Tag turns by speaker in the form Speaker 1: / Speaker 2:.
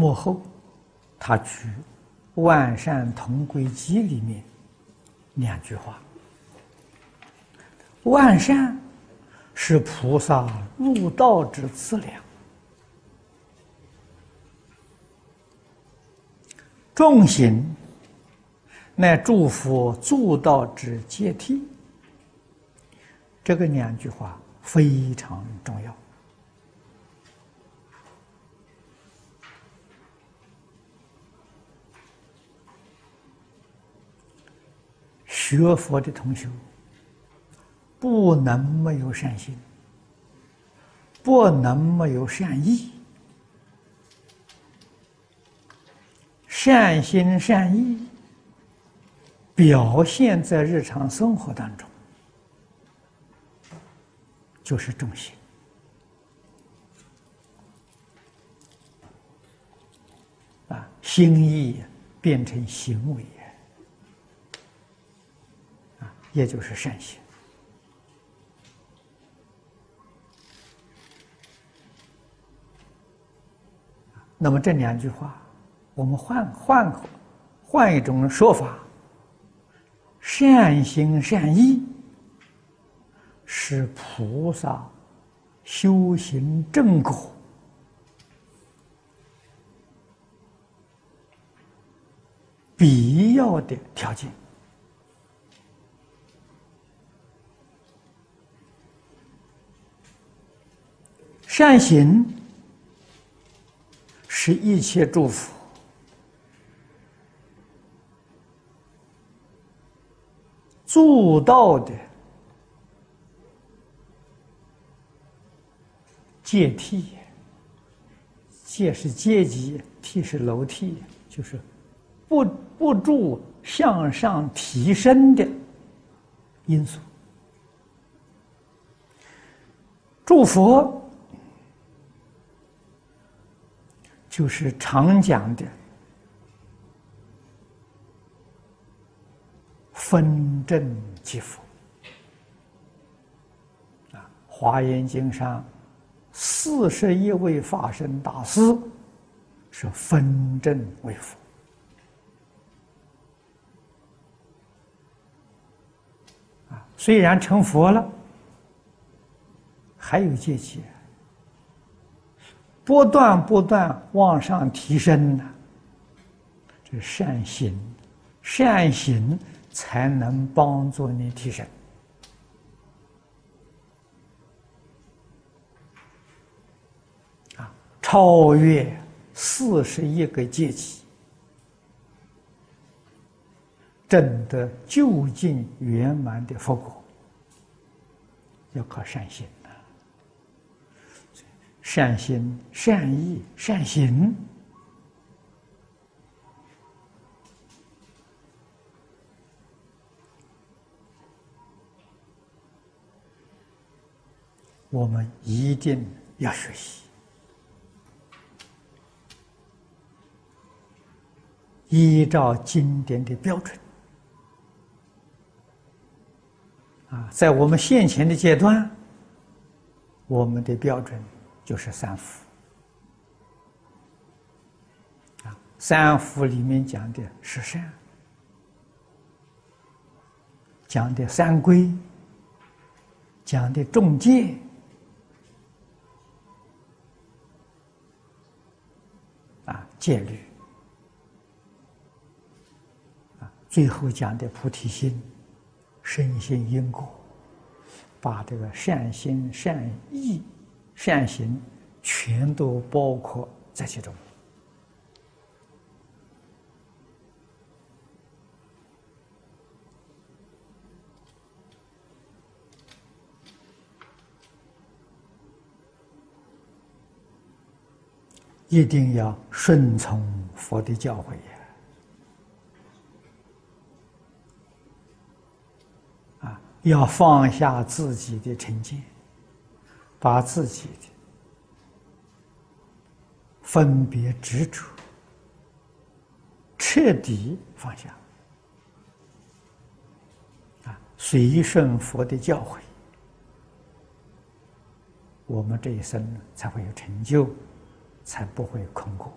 Speaker 1: 幕后，他举《万善同归集》里面两句话：“万善是菩萨入道之资粮，众行乃诸佛助道之阶梯。”这个两句话非常重要。学佛的同学不能没有善心，不能没有善意。善心善意表现在日常生活当中，就是重心啊，心意变成行为。也就是善行。那么这两句话，我们换换换一种说法：善行善意是菩萨修行正果必要的条件。善行是一切祝福做到的阶梯，阶是阶级，梯是楼梯，就是不不住向上提升的因素。祝福。就是常讲的分正即佛啊，《华严经》上四十一位法身大师是分正为佛啊，虽然成佛了，还有阶级。不断不断往上提升呢，这善行，善行才能帮助你提升啊，超越四十一个阶级，证得究竟圆满的佛果，要靠善行。善心、善意、善行，我们一定要学习，依照经典的标准啊，在我们现前的阶段，我们的标准。就是三福啊，三福里面讲的是善，讲的三规，讲的众戒啊戒律啊，最后讲的菩提心、深信因果，把这个善心善意。善行全都包括在其中，一定要顺从佛的教诲呀！啊，要放下自己的成见。把自己的分别执着彻底放下，啊，随顺佛的教诲，我们这一生才会有成就，才不会空过。